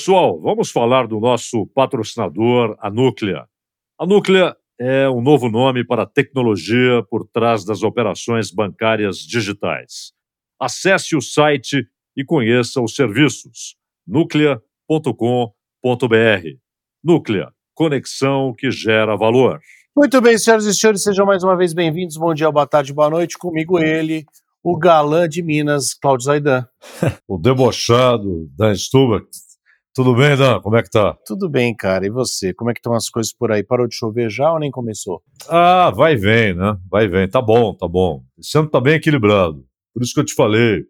Pessoal, vamos falar do nosso patrocinador, a Núclea. A Núclea é um novo nome para a tecnologia por trás das operações bancárias digitais. Acesse o site e conheça os serviços núclea.com.br. Núclea, conexão que gera valor. Muito bem, senhoras e senhores, sejam mais uma vez bem-vindos. Bom dia, boa tarde, boa noite. Comigo ele, o galã de Minas, Cláudio Zaidan. o debochado Dan Stubach. Tudo bem, Dan? Como é que tá? Tudo bem, cara. E você? Como é que estão as coisas por aí? Parou de chover já ou nem começou? Ah, vai e vem, né? Vai e vem. Tá bom, tá bom. Esse ano tá bem equilibrado. Por isso que eu te falei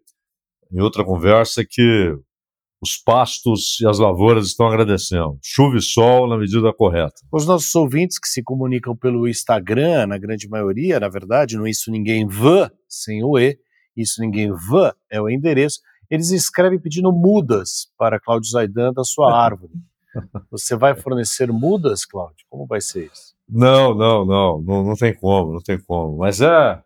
em outra conversa que os pastos e as lavouras estão agradecendo. Chuva e sol na medida correta. Os nossos ouvintes que se comunicam pelo Instagram, na grande maioria, na verdade, no Isso Ninguém Vã, sem o E, Isso Ninguém Vã é o endereço, eles escrevem pedindo mudas para Cláudio Zaidan da sua árvore. Você vai fornecer mudas, Cláudio? Como vai ser isso? Não, não, não, não, não tem como, não tem como. Mas é,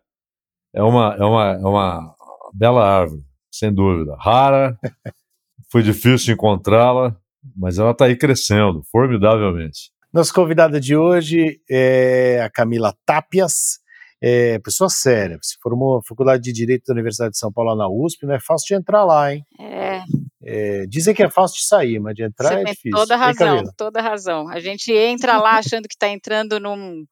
é, uma, é, uma, é uma bela árvore, sem dúvida. Rara, foi difícil encontrá-la, mas ela está aí crescendo, formidavelmente. Nossa convidada de hoje é a Camila Tapias, é, pessoa séria, se formou na Faculdade de Direito da Universidade de São Paulo na USP, não é fácil de entrar lá, hein? É. é dizem que é fácil de sair, mas de entrar Você é tem difícil. Toda razão, toda razão. A gente entra lá achando que está entrando num,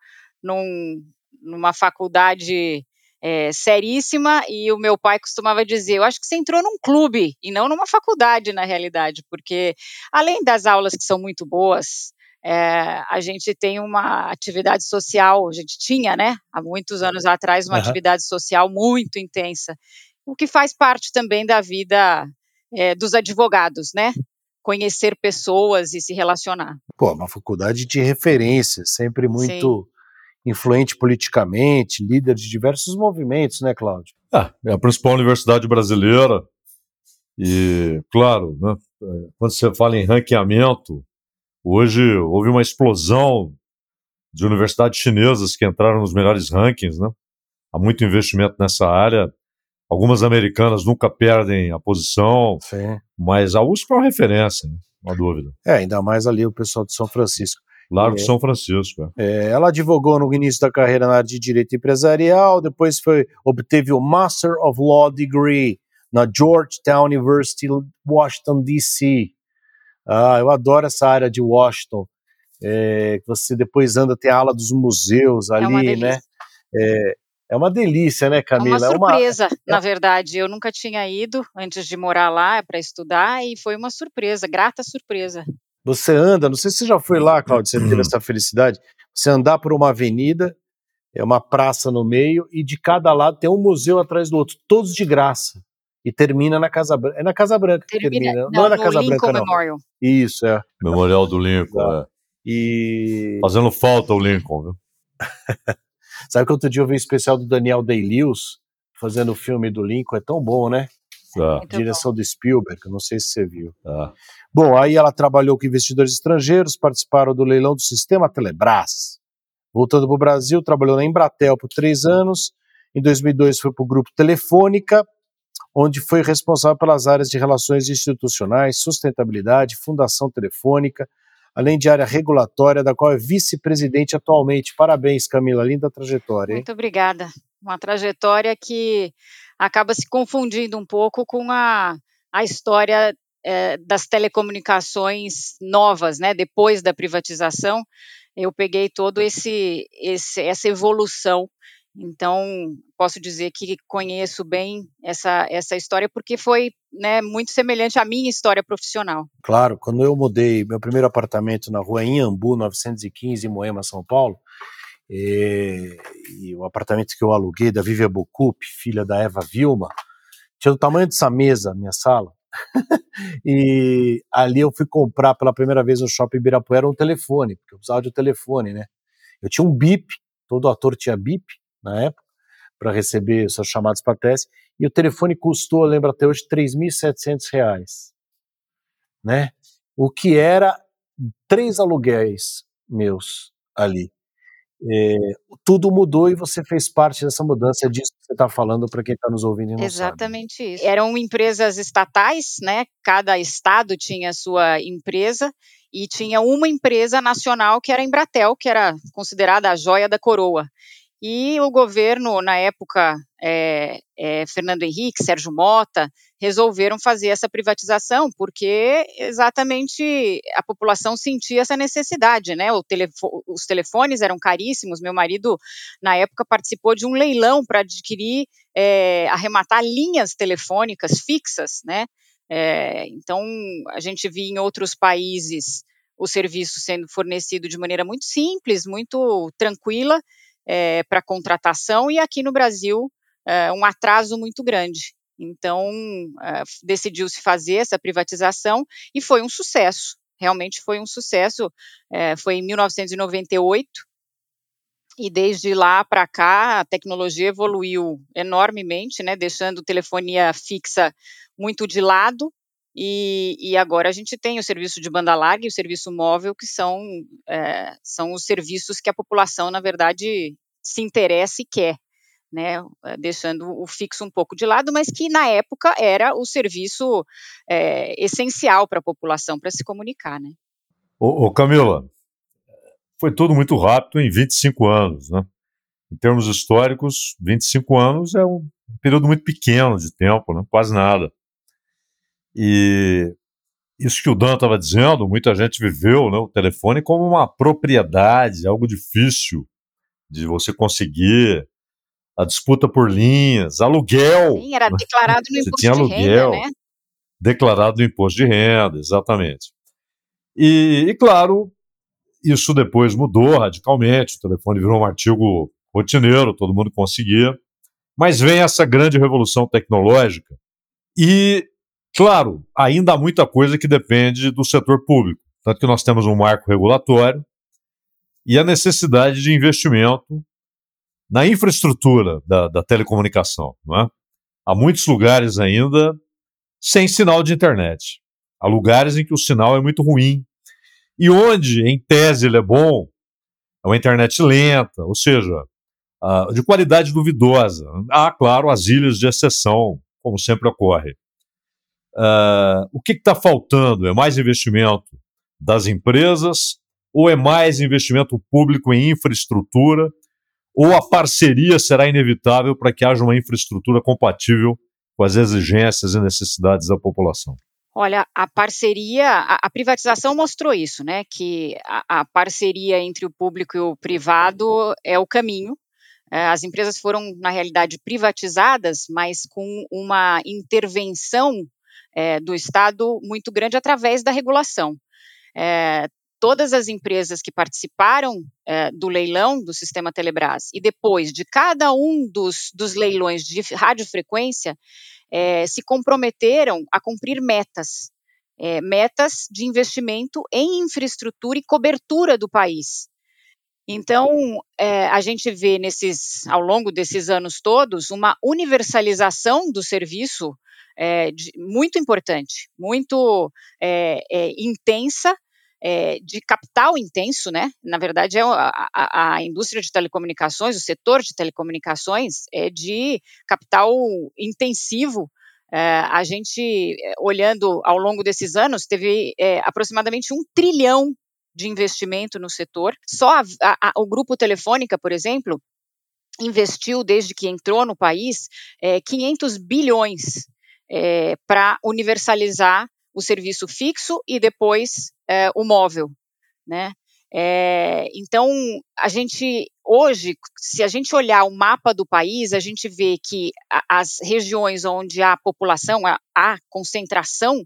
num, numa faculdade é, seríssima e o meu pai costumava dizer, eu acho que você entrou num clube e não numa faculdade na realidade, porque além das aulas que são muito boas, é, a gente tem uma atividade social, a gente tinha, né, há muitos anos atrás, uma uhum. atividade social muito intensa, o que faz parte também da vida é, dos advogados, né? Conhecer pessoas e se relacionar. Pô, uma faculdade de referência, sempre muito Sim influente politicamente, líder de diversos movimentos, né, Cláudio? É, é a principal universidade brasileira. E, claro, né, quando você fala em ranqueamento, hoje houve uma explosão de universidades chinesas que entraram nos melhores rankings, né? Há muito investimento nessa área. Algumas americanas nunca perdem a posição, Sim. mas a USP é uma referência, né? não há dúvida. É, ainda mais ali o pessoal de São Francisco. Largo de é. São Francisco. É. é, ela advogou no início da carreira na área de direito empresarial, depois foi, obteve o Master of Law Degree na Georgetown University, Washington, D.C. Ah, eu adoro essa área de Washington. É, você depois anda, tem a ala dos museus é ali, é né? É, é uma delícia, né, Camila? É uma surpresa, é uma... na verdade. Eu nunca tinha ido antes de morar lá para estudar e foi uma surpresa, grata surpresa. Você anda, não sei se você já foi lá, Claudio, você teve uhum. essa felicidade. Você andar por uma avenida, é uma praça no meio, e de cada lado tem um museu atrás do outro, todos de graça. E termina na Casa Branca. É na Casa Branca que termina. termina. Não, não é na Casa Lincoln Branca, não. Memorial. Isso, é. Memorial do Lincoln, é. E... Fazendo falta o Lincoln, viu? Sabe que outro dia eu vi um especial do Daniel Day-Lewis fazendo o filme do Lincoln? É tão bom, né? É. Direção do Spielberg, não sei se você viu. É. Bom, aí ela trabalhou com investidores estrangeiros, participaram do leilão do sistema Telebrás. Voltando para o Brasil, trabalhou na Embratel por três anos. Em 2002 foi para o Grupo Telefônica, onde foi responsável pelas áreas de relações institucionais, sustentabilidade, fundação telefônica, além de área regulatória, da qual é vice-presidente atualmente. Parabéns, Camila, linda trajetória. Hein? Muito obrigada. Uma trajetória que acaba se confundindo um pouco com a, a história é, das telecomunicações novas, né? Depois da privatização, eu peguei todo esse, esse essa evolução. Então, posso dizer que conheço bem essa, essa história porque foi né, muito semelhante à minha história profissional. Claro, quando eu mudei meu primeiro apartamento na rua Inhambu, 915, em Moema, São Paulo, e, e, o apartamento que eu aluguei da Vivian Bocup, filha da Eva Vilma, tinha o tamanho dessa mesa, minha sala, e ali eu fui comprar pela primeira vez no shopping Ibirapuera um telefone, porque eu precisava de um telefone, né? Eu tinha um bip, todo ator tinha bip na época, para receber seus chamados para teste, e o telefone custou, eu lembro até hoje, 3.700 reais, né? O que era três aluguéis meus ali. é, tudo mudou e você fez parte dessa mudança, é disso que você está falando para quem está nos ouvindo e não Exatamente sabe. isso. Eram empresas estatais, né? Cada estado tinha sua empresa e tinha uma empresa nacional que era a Embratel, que era considerada a joia da coroa. E o governo, na época, é, é, Fernando Henrique, Sérgio Mota, resolveram fazer essa privatização, porque exatamente a população sentia essa necessidade, né? Os telefones eram caríssimos. Meu marido, na época, participou de um leilão para adquirir, é, arrematar linhas telefônicas fixas, né? Então, a gente via em outros países o serviço sendo fornecido de maneira muito simples, muito tranquila, é, para contratação e aqui no Brasil é, um atraso muito grande. Então é, decidiu-se fazer essa privatização e foi um sucesso. Realmente foi um sucesso. É, foi em 1998 e desde lá para cá a tecnologia evoluiu enormemente, né, deixando telefonia fixa muito de lado e, e, agora a gente tem o serviço de banda larga e o serviço móvel, que são, é, são os serviços que a população, na verdade, se interessa e quer, né? Eh, deixando o fixo um pouco de lado, mas que na época era o serviço é, essencial para a população para se comunicar, né? Ô, ô, Camila, foi tudo muito rápido em 25 anos, né? Em termos históricos, 25 anos é um período muito pequeno de tempo, né? quase nada. E isso que o Dan estava dizendo, muita gente viveu né, o telefone como uma propriedade, algo difícil de você conseguir a disputa por linhas, aluguel. Sim, era declarado no imposto tinha aluguel, de renda, né? Declarado no imposto de renda, exatamente. E, e, claro, isso depois mudou radicalmente, o telefone virou um artigo rotineiro, todo mundo conseguia. Mas vem essa grande revolução tecnológica e Claro, ainda há muita coisa que depende do setor público, tanto que nós temos um marco regulatório e a necessidade de investimento na infraestrutura da, da telecomunicação. É? Há muitos lugares ainda sem sinal de internet. Há lugares em que o sinal é muito ruim. E onde, em tese, ele é bom, é uma internet lenta, ou seja, uh, de qualidade duvidosa. Há, claro, as ilhas de exceção, como sempre ocorre. Uh, o que está faltando? É mais investimento das empresas ou é mais investimento público em infraestrutura? Ou a parceria será inevitável para que haja uma infraestrutura compatível com as exigências e necessidades da população? Olha, a parceria, a, a privatização mostrou isso, né? Que a, a, parceria entre o público e o privado é o caminho. É, as empresas foram, na realidade, privatizadas, mas com uma intervenção é, do Estado muito grande através da regulação. É, todas as empresas que participaram é, do leilão do sistema Telebrás e depois de cada um dos, dos leilões de radiofrequência se comprometeram a cumprir metas, metas de investimento em infraestrutura e cobertura do país. Então, é, a gente vê nesses, ao longo desses anos todos, uma universalização do serviço é, de, muito importante, muito é, é, intensa, de capital intenso, né? Na verdade, é a, a, a, indústria de telecomunicações, o setor de telecomunicações é de capital intensivo. A gente, olhando ao longo desses anos, teve aproximadamente um trilhão de investimento no setor. Só a, o grupo Telefônica, por exemplo, investiu desde que entrou no país é, 500 bilhões é, para universalizar o serviço fixo e depois é, o móvel, né? É, então, a gente hoje, se a gente olhar o mapa do país, a gente vê que as regiões onde há população, há concentração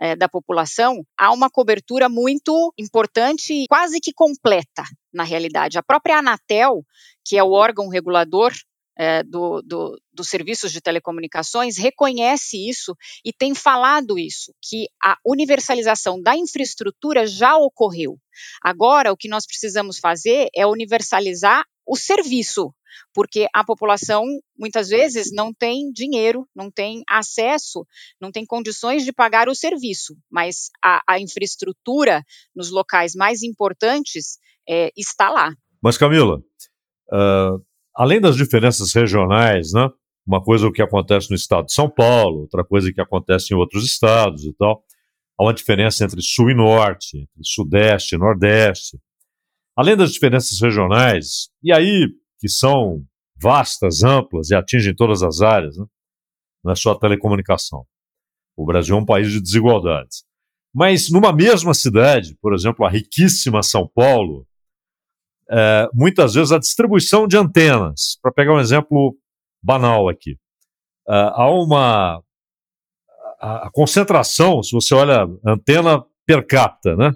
é, da população, há uma cobertura muito importante e quase que completa, na realidade. A própria Anatel, que é o órgão regulador é, do, do, dos serviços de telecomunicações reconhece isso e tem falado isso, que a universalização da infraestrutura já ocorreu. Agora, o que nós precisamos fazer é universalizar o serviço, porque a população muitas vezes não tem dinheiro, não tem acesso, não tem condições de pagar o serviço, mas a, a infraestrutura nos locais mais importantes é, está lá. Mas, Camila, uh, além das diferenças regionais, né? Uma coisa é o que acontece no estado de São Paulo, outra coisa é que acontece em outros estados e tal. Há uma diferença entre sul e norte, entre sudeste e nordeste. Além das diferenças regionais, e aí que são vastas, amplas e atingem todas as áreas, né? não é só a telecomunicação. O Brasil é um país de desigualdades. Mas numa mesma cidade, por exemplo, a riquíssima São Paulo, é, muitas vezes a distribuição de antenas, para pegar um exemplo banal aqui, é, há uma a, concentração, se você olha antena per capita, né?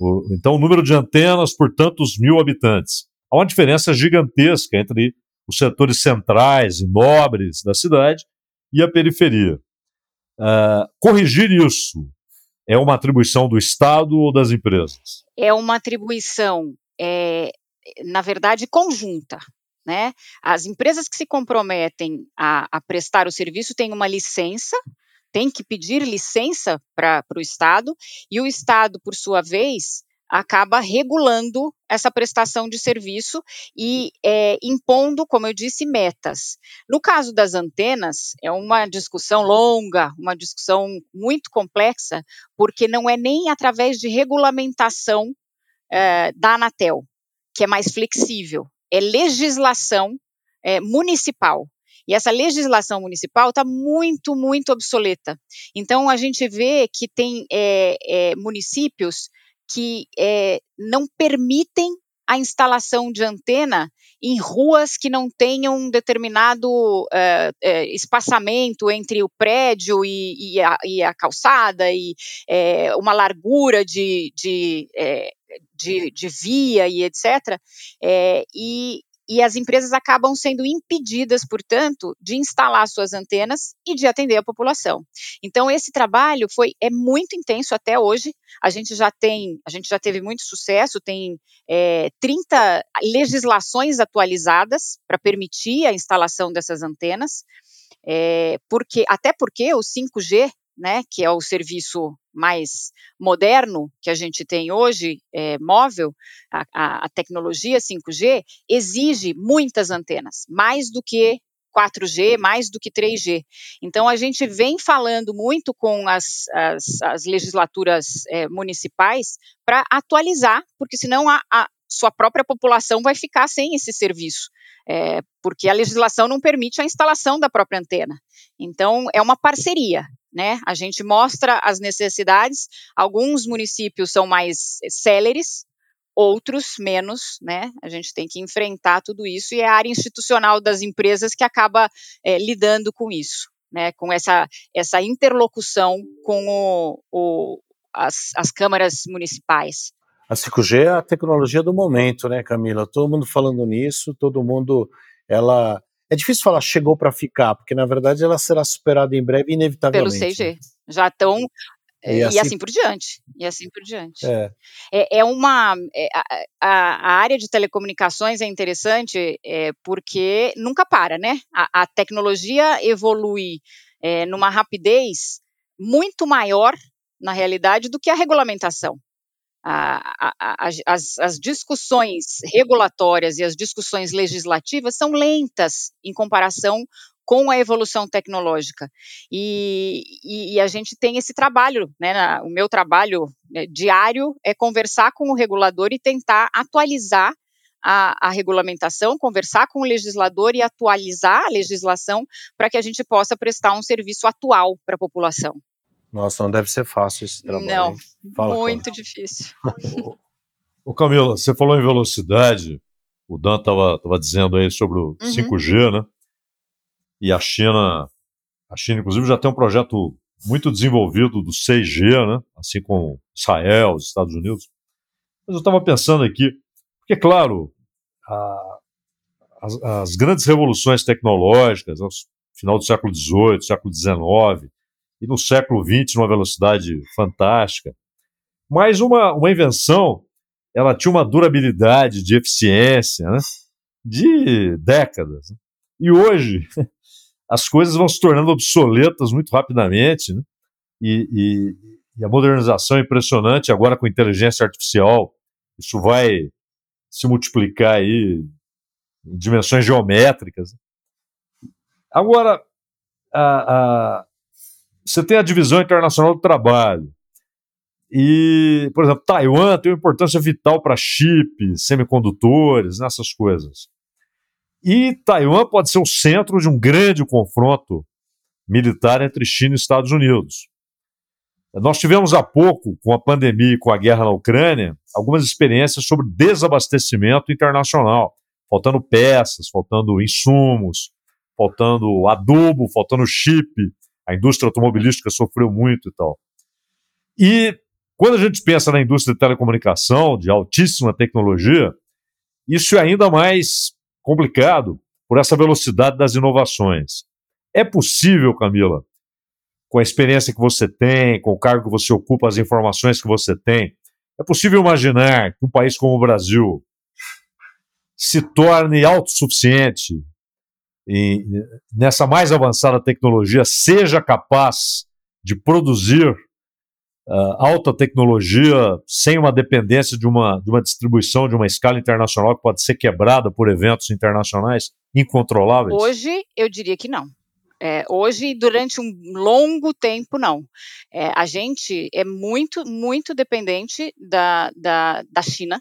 O, então o número de antenas por tantos mil habitantes. Há uma diferença gigantesca entre os setores centrais e nobres da cidade e a periferia. Uh, corrigir isso é uma atribuição do Estado ou das empresas? É uma atribuição, é, na verdade, conjunta. Né? As empresas que se comprometem a, a prestar o serviço têm uma licença, têm que pedir licença para o Estado, e o Estado, por sua vez, acaba regulando essa prestação de serviço e é, impondo, como eu disse, metas. No caso das antenas, é uma discussão longa, uma discussão muito complexa, porque não é nem através de regulamentação é, da Anatel, que é mais flexível, é legislação é, municipal. E essa legislação municipal está muito, muito obsoleta. Então, a gente vê que tem é, é, municípios que é, não permitem a instalação de antena em ruas que não tenham um determinado uh, uh, espaçamento entre o prédio e, e, a, e a, calçada e uma largura de, de, de, de, via e etc. e e as empresas acabam sendo impedidas, portanto, de instalar suas antenas e de atender a população. Então esse trabalho foi é muito intenso até hoje. A gente já tem, a gente já teve muito sucesso, tem é, 30 legislações atualizadas para permitir a instalação dessas antenas. É, porque até porque o 5G né, que é o serviço mais moderno que a gente tem hoje, é, móvel, a, a, a tecnologia 5G exige muitas antenas, mais do que 4G, mais do que 3G. Então, a gente vem falando muito com as, as, as legislaturas é, municipais para atualizar, porque senão a, a, sua própria população vai ficar sem esse serviço, é, porque a legislação não permite a instalação da própria antena. Então, é uma parceria né? A gente mostra as necessidades. Alguns municípios são mais céleres, outros menos, né? A gente tem que enfrentar tudo isso e é a área institucional das empresas que acaba é, lidando com isso, né? Com essa, essa interlocução com o, o, as, as câmaras municipais. A 5G é a tecnologia do momento, né, Camila? Todo mundo falando nisso, todo mundo, ela é difícil falar chegou para ficar, porque na verdade ela será superada em breve, inevitavelmente. Pelo 6G. Né? Já estão. E, e assim, assim, por diante. E assim por diante. É, é, é uma. É, a, a, área de telecomunicações é interessante é, porque nunca para, né? A, a tecnologia evolui é, numa rapidez muito maior, na realidade, do que a regulamentação a, a, as, as, discussões regulatórias e as discussões legislativas são lentas em comparação com a evolução tecnológica. E, e, e a gente tem esse trabalho, né, na, o meu trabalho né, diário é conversar com o regulador e tentar atualizar a, a, regulamentação, conversar com o legislador e atualizar a legislação para que a gente possa prestar um serviço atual para a população. Nossa, não deve ser fácil esse trabalho. Não, Fala, muito difícil. o Camila, você falou em velocidade, o Dan estava dizendo aí sobre o uhum. 5G, né? E a China, a China inclusive já tem um projeto muito desenvolvido do 6G, né? Assim como Israel, os Estados Unidos. Mas eu estava pensando aqui, porque claro, a, as, as, grandes revoluções tecnológicas, no final do século XVIII, século XIX, e no século XX numa velocidade fantástica. Mas uma, uma invenção, ela tinha uma durabilidade de eficiência né, de décadas. E hoje as coisas vão se tornando obsoletas muito rapidamente, né? e, e, e, a modernização é impressionante agora com inteligência artificial. Isso vai se multiplicar aí em dimensões geométricas. Agora, a, você tem a divisão internacional do trabalho. E, por exemplo, Taiwan tem uma importância vital para chip, semicondutores, nessas coisas. E Taiwan pode ser o centro de um grande confronto militar entre China e Estados Unidos. Nós tivemos há pouco, com a pandemia e com a guerra na Ucrânia, algumas experiências sobre desabastecimento internacional, faltando peças, faltando insumos, faltando adubo, faltando chip. A indústria automobilística sofreu muito e tal. E quando a gente pensa na indústria de telecomunicação, de altíssima tecnologia, isso é ainda mais complicado por essa velocidade das inovações. É possível, Camila, com a experiência que você tem, com o cargo que você ocupa, as informações que você tem, é possível imaginar que um país como o Brasil se torne autossuficiente nessa mais avançada tecnologia, seja capaz de produzir uh, alta tecnologia sem uma dependência de uma, de uma distribuição de uma escala internacional que pode ser quebrada por eventos internacionais incontroláveis? Hoje, eu diria que não. É, hoje, durante um longo tempo, não. É, a gente é muito, muito dependente da, da, da China,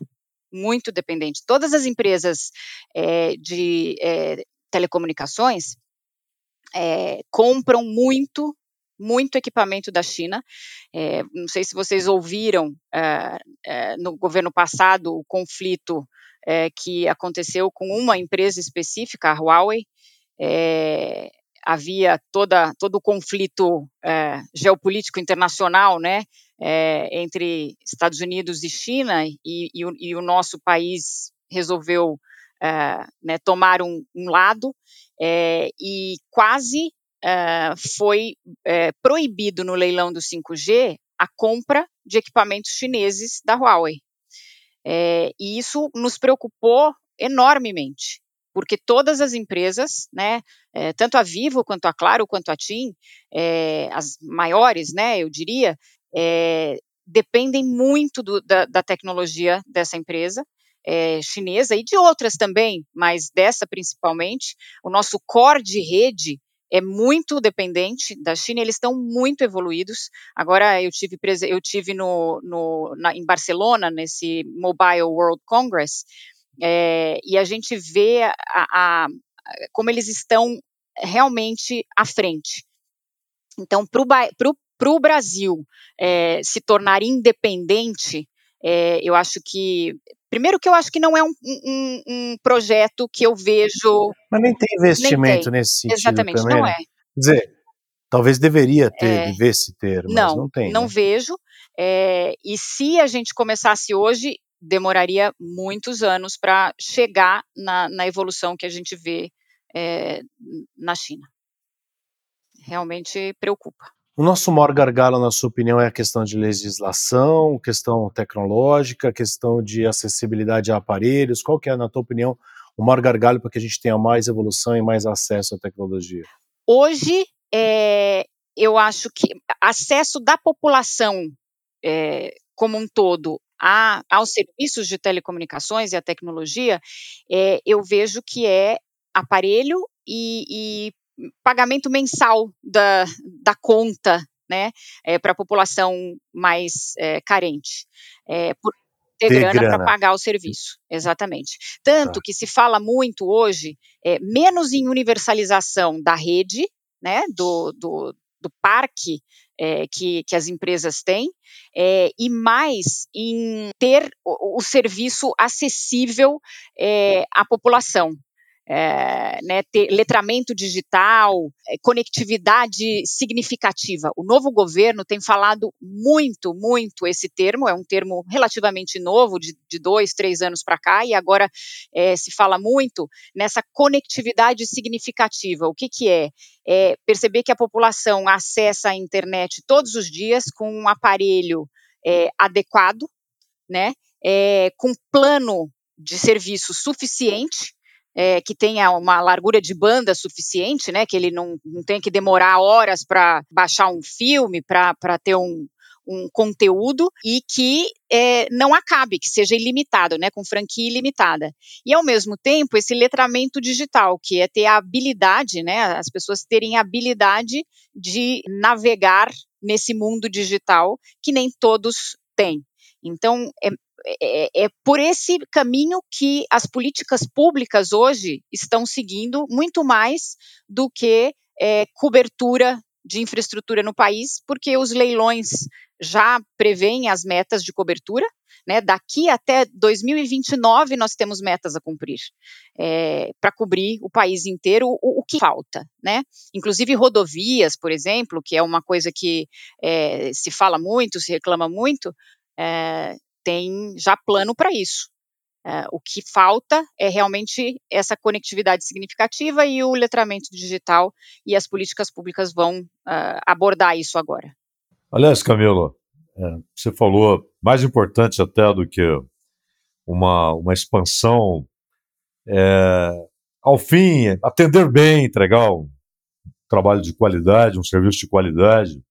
muito dependente. Todas as empresas é, de é, telecomunicações é, compram muito muito equipamento da China. É, não sei se vocês ouviram é, é, no governo passado o conflito que aconteceu com uma empresa específica, a Huawei. Havia toda, todo o conflito geopolítico internacional, né, entre Estados Unidos e China, e, e, e o nosso país resolveu né, tomar um, um lado, e quase uh, foi uh, proibido no leilão do 5G a compra de equipamentos chineses da Huawei. É, e isso nos preocupou enormemente, porque todas as empresas, né, é, tanto a Vivo quanto a Claro quanto a TIM, é, as maiores, né, eu diria, dependem muito do, da, da, tecnologia dessa empresa. Chinesa e de outras também, mas dessa principalmente, o nosso core de rede é muito dependente da China, eles estão muito evoluídos. Agora eu tive, eu tive no, no na, em Barcelona, nesse Mobile World Congress, é, e a gente vê a, a, como eles estão realmente à frente. Então, para o Brasil é, se tornar independente, é, eu acho que Primeiro que eu acho que não é um, um, um projeto que eu vejo. Mas nem tem investimento nem tem. nesse sentido. Exatamente, também, não né? é. Quer dizer, talvez deveria ter, é, devesse ter, mas não, não tem. Não né? vejo. É, e se a gente começasse hoje, demoraria muitos anos para chegar na, na, evolução que a gente vê é, na China. Realmente preocupa. O nosso maior gargalo, na sua opinião, é a questão de legislação, questão tecnológica, questão de acessibilidade a aparelhos? Qual que é, na tua opinião, o maior gargalo para que a gente tenha mais evolução e mais acesso à tecnologia? Hoje, é, eu acho que acesso da população é, como um todo a, aos serviços de telecomunicações e a tecnologia, é, eu vejo que é aparelho e, e pagamento mensal da, da conta né, é, para a população mais é, carente, é, por ter, grana, grana. para pagar o serviço, exatamente. Tanto tá. que se fala muito hoje, é, menos em universalização da rede, né, do, do, do parque é, que, que, as empresas têm, é, e mais em ter o, o serviço acessível à população é, né, ter letramento digital, é, conectividade significativa. O novo governo tem falado muito, muito esse termo, é um termo relativamente novo, de, de dois, três anos para cá, e agora é, se fala muito nessa conectividade significativa. O que, que é? É perceber que a população acessa a internet todos os dias com um aparelho é, adequado, né, é, com plano de serviço suficiente é, que tenha uma largura de banda suficiente, né? Que ele não, não tenha que demorar horas para baixar um filme, para ter um, um conteúdo e que é, não acabe, que seja ilimitado, né, com franquia ilimitada. E ao mesmo tempo esse letramento digital, que é ter a habilidade, né, as pessoas terem a habilidade de navegar nesse mundo digital que nem todos têm. Então, é, é, é, por esse caminho que as políticas públicas hoje estão seguindo, muito mais do que é, cobertura de infraestrutura no país, porque os leilões já prevêem as metas de cobertura. Né, daqui até 2029 nós temos metas a cumprir é, para cobrir o país inteiro. O, o, que falta, né? Inclusive rodovias, por exemplo, que é uma coisa que é, se fala muito, se reclama muito, é, tem já plano para isso. É, o que falta é realmente essa conectividade significativa e o letramento digital, e as políticas públicas vão uh, abordar isso agora. Aliás, Camilo, é, você falou mais importante até do que uma, uma expansão, é, ao fim, atender bem, entregar um trabalho de qualidade, um serviço de qualidade,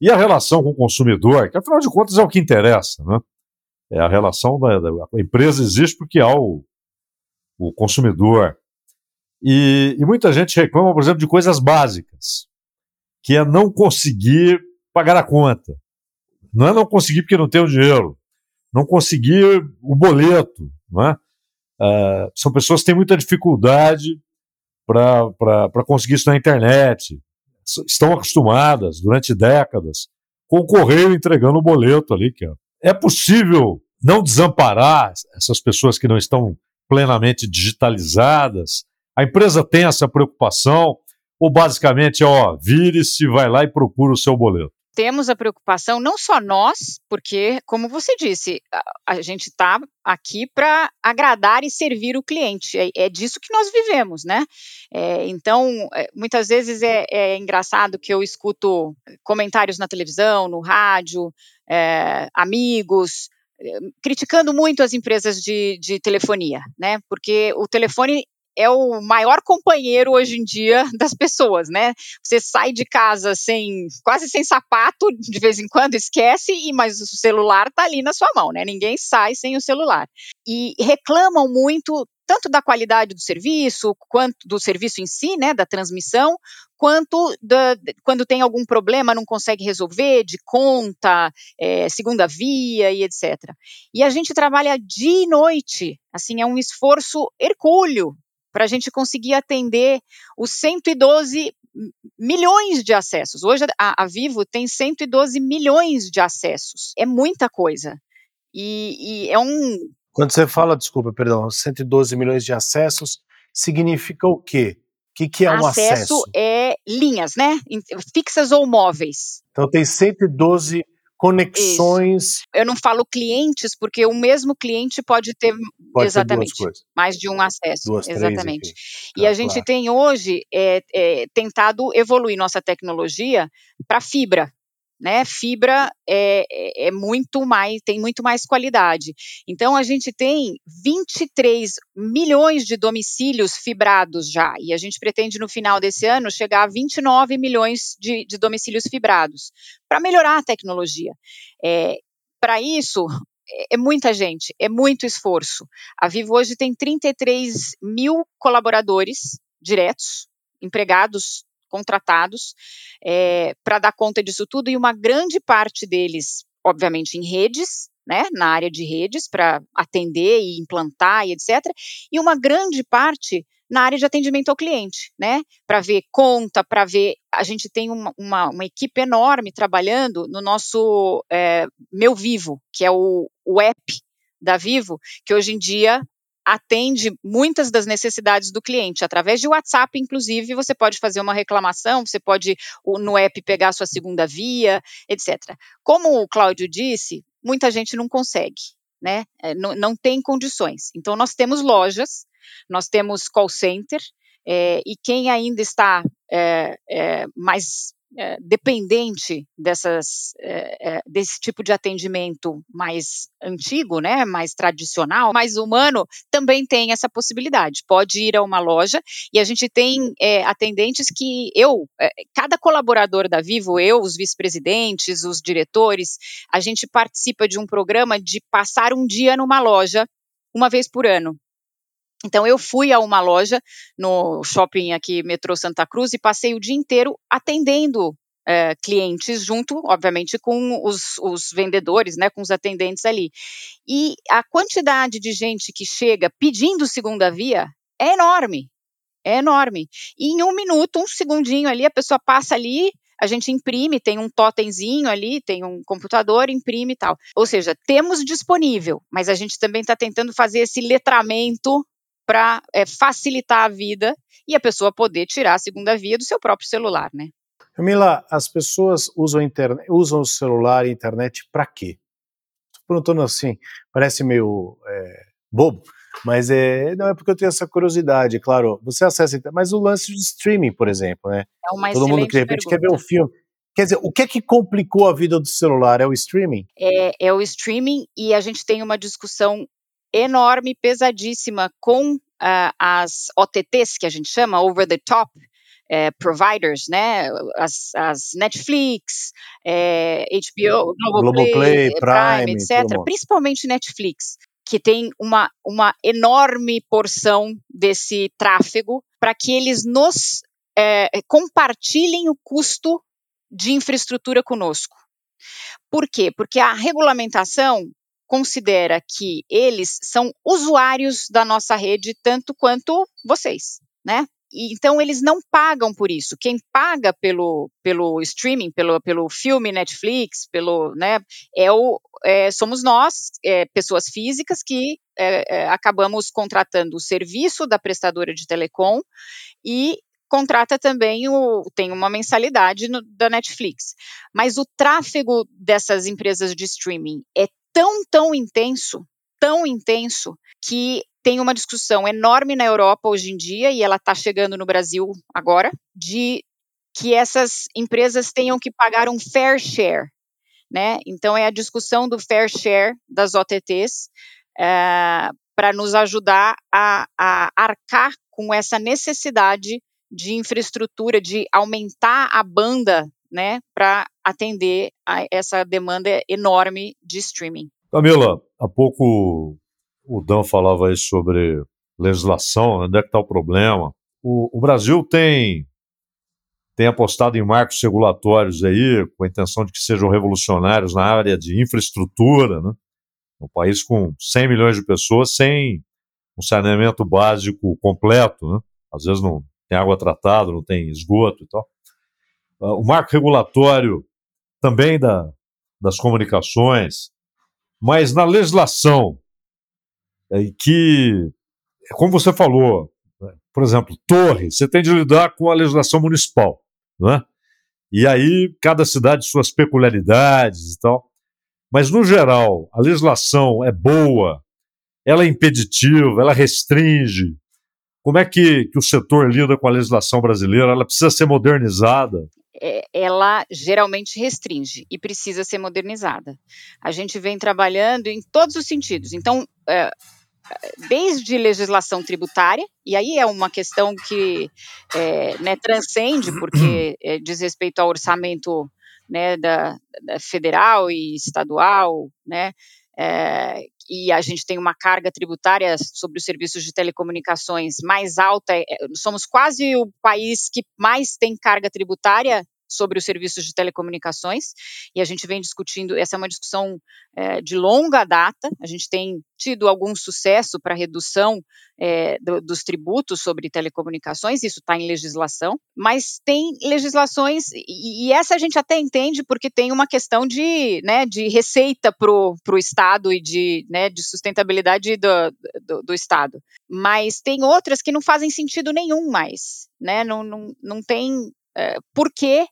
e a relação com o consumidor, que afinal de contas é o que interessa, né? É a relação da, da a empresa existe porque há o, o consumidor. E, e, muita gente reclama, por exemplo, de coisas básicas, que é não conseguir pagar a conta. Não é não conseguir porque não tem o dinheiro, não conseguir o boleto. Não é? Uh, são pessoas que têm muita dificuldade para conseguir isso na internet. Estão acostumadas durante décadas com o correio entregando o boleto ali, que é é possível não desamparar essas pessoas que não estão plenamente digitalizadas? A empresa tem essa preocupação? Ou basicamente, ó, vire-se, vai lá e procura o seu boleto? temos a preocupação, não só nós, porque, como você disse, a, a gente está aqui para agradar e servir o cliente. É, é, disso que nós vivemos, né? É, então, é, muitas vezes é, é, engraçado que eu escuto comentários na televisão, no rádio, é, amigos, criticando muito as empresas de, de telefonia, né? Porque o telefone é o maior companheiro hoje em dia das pessoas, né? Você sai de casa sem quase sem sapato, de vez em quando esquece, e mas o celular tá ali na sua mão, né? Ninguém sai sem o celular. E reclamam muito tanto da qualidade do serviço, quanto do serviço em si, né, da transmissão, quanto da, quando tem algum problema não consegue resolver, de conta, é, segunda via e etc. E a gente trabalha de noite, assim, é um esforço hercúleo para a gente conseguir atender os 112 milhões de acessos. Hoje a, a, Vivo tem 112 milhões de acessos. É muita coisa. E, e é um. Quando você fala, desculpa, perdão, 112 milhões de acessos, significa o quê? O que, que é um acesso? Acesso é linhas, né? Fixas ou móveis. Então tem 112 conexões. Isso. Eu não falo clientes, porque o mesmo cliente pode ter pode exatamente mais de um acesso. Duas, exatamente. E a gente claro. tem hoje é, é, tentado evoluir nossa tecnologia para fibra né? Fibra é, é, é, muito mais, tem muito mais qualidade. Então a gente tem 23 milhões de domicílios fibrados já, e a gente pretende no final desse ano chegar a 29 milhões de, de domicílios fibrados, para melhorar a tecnologia. É, para isso, é, é muita gente, é muito esforço. A Vivo hoje tem 33 mil colaboradores diretos, empregados contratados é, para dar conta disso tudo, e uma grande parte deles, obviamente, em redes, né, na área de redes, para atender e implantar e etc., e uma grande parte na área de atendimento ao cliente, né? Para ver conta, para ver. A gente tem uma, uma, uma, equipe enorme trabalhando no nosso é, Meu Vivo, que é o, o app da Vivo, que hoje em dia atende muitas das necessidades do cliente. Através de WhatsApp, inclusive, você pode fazer uma reclamação, você pode no app pegar sua segunda via, etc. Como o Cláudio disse, muita gente não consegue, né? É, não, não tem condições. Então, nós temos lojas, nós temos call center, é, e quem ainda está é, é, mais é, dependente dessas, é, é, desse tipo de atendimento mais antigo, né, mais tradicional, mais humano, também tem essa possibilidade. Pode ir a uma loja e a gente tem é, atendentes que eu, cada colaborador da Vivo, eu, os vice-presidentes, os diretores, a gente participa de um programa de passar um dia numa loja uma vez por ano. Então eu fui a uma loja no shopping aqui, metrô Santa Cruz, e passei o dia inteiro atendendo é, clientes junto, obviamente, com os, os, vendedores, né, com os atendentes ali. E a quantidade de gente que chega pedindo segunda via é enorme, é enorme. E em um minuto, um segundinho ali, a pessoa passa ali, a gente imprime, tem um totemzinho ali, tem um computador, imprime e tal. Ou seja, temos disponível, mas a gente também está tentando fazer esse letramento para é, facilitar a vida e a pessoa poder tirar a segunda via do seu próprio celular, né? Camila, as pessoas usam, internet, usam o celular e a internet para quê? Estou perguntando assim, parece meio é, bobo, mas é, não é porque eu tenho essa curiosidade, claro. Você acessa, mas o lance de streaming, por exemplo, né? É uma Todo mundo que de repente quer ver um filme. Quer dizer, o que é que complicou a vida do celular? É o streaming? É, é o streaming e a gente tem uma discussão enorme, pesadíssima com uh, as OTTs, que a gente chama, over the top, é, providers, né, as, as Netflix, é, HBO, Globoplay, Globoplay Prime, Prime, etc., principalmente Netflix, que tem uma, uma enorme porção desse tráfego para que eles nos é, compartilhem o custo de infraestrutura conosco. Por quê? Porque a regulamentação considera que eles são usuários da nossa rede tanto quanto vocês, né? E, então eles não pagam por isso. Quem paga pelo, pelo streaming, pelo, pelo filme Netflix, pelo, né, é o, é, somos nós, é, pessoas físicas que é, é acabamos contratando o serviço da prestadora de telecom e contrata também o tem uma mensalidade no, da Netflix. Mas o tráfego dessas empresas de streaming é tão, tão intenso, tão intenso, que tem uma discussão enorme na Europa hoje em dia, e ela está chegando no Brasil agora, de que essas empresas tenham que pagar um fair share. Né? Então, é a discussão do fair share das OTTs eh, para nos ajudar a, a arcar com essa necessidade de infraestrutura, de aumentar a banda né, para atender a essa demanda enorme de streaming. Camila, há pouco o Dan falava aí sobre legislação, onde é que está o problema. O, o, Brasil tem, tem apostado em marcos regulatórios aí, com a intenção de que sejam revolucionários na área de infraestrutura, né? Um país com 100 milhões de pessoas sem um saneamento básico completo, né? Às vezes não tem água tratada, não tem esgoto e tal. Uh, o marco regulatório também da, das comunicações, mas na legislação, é, que, como você falou, né, por exemplo, torre, você tem de lidar com a legislação municipal, né? E aí cada cidade suas peculiaridades e tal. Mas no geral, a legislação é boa, ela é impeditiva, ela restringe. Como é que, que o setor lida com a legislação brasileira? Ela precisa ser modernizada? É, ela geralmente restringe e precisa ser modernizada. A gente vem trabalhando em todos os sentidos. Então, é, desde legislação tributária, e aí é uma questão que é, né, transcende, porque é, diz respeito ao orçamento né, da, da federal e estadual, né, é, e a gente tem uma carga tributária sobre os serviços de telecomunicações mais alta, é, somos quase o país que mais tem carga tributária sobre os serviços de telecomunicações, e a gente vem discutindo, essa é uma discussão é, de longa data, a gente tem tido algum sucesso para redução é, do, dos tributos sobre telecomunicações, isso está em legislação, mas tem legislações, e, e, essa a gente até entende porque tem uma questão de, né, de receita para o Estado e de, né, de sustentabilidade do, do, do, Estado, mas tem outras que não fazem sentido nenhum mais, né, não, não, não tem é, por que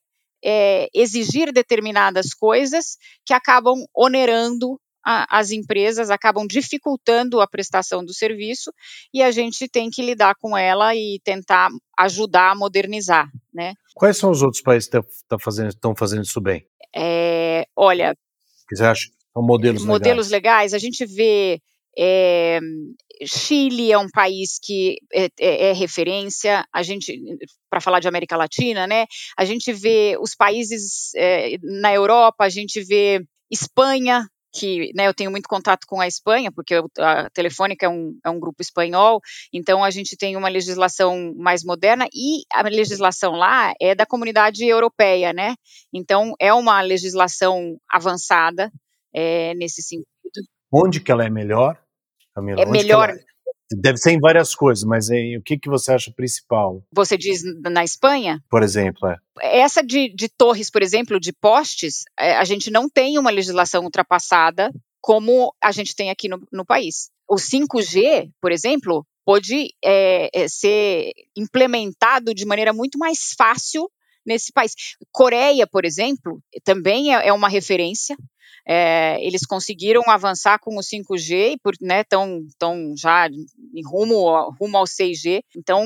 é, exigir determinadas coisas que acabam onerando a, as empresas, acabam dificultando a prestação do serviço e a gente tem que lidar com ela e tentar ajudar a modernizar, né? Quais são os outros países que estão tá fazendo, fazendo isso bem? É, olha. Que você acha são modelos, modelos legais? legais? A gente vê. É, Chile é um país que é, é, é referência, a gente, para falar de América Latina, né? A gente vê os países é, na Europa, a gente vê Espanha, que né, eu tenho muito contato com a Espanha, porque a Telefônica é um, é um grupo espanhol, então a gente tem uma legislação mais moderna e a legislação lá é da comunidade europeia, né? Então é uma legislação avançada é, nesse sentido. Onde que ela é melhor, Camila? É melhor. Deve ser em várias coisas, mas em, o que, que você acha principal? Você diz na Espanha? Por exemplo, é. Essa de, de torres, por exemplo, de postes, é, a gente não tem uma legislação ultrapassada como a gente tem aqui no, no país. O 5G, por exemplo, pode é, é, ser implementado de maneira muito mais fácil nesse país. Coreia, por exemplo, também é, é uma referência. É, eles conseguiram avançar com o 5G e estão né, tão já em rumo, rumo ao 6G. Então,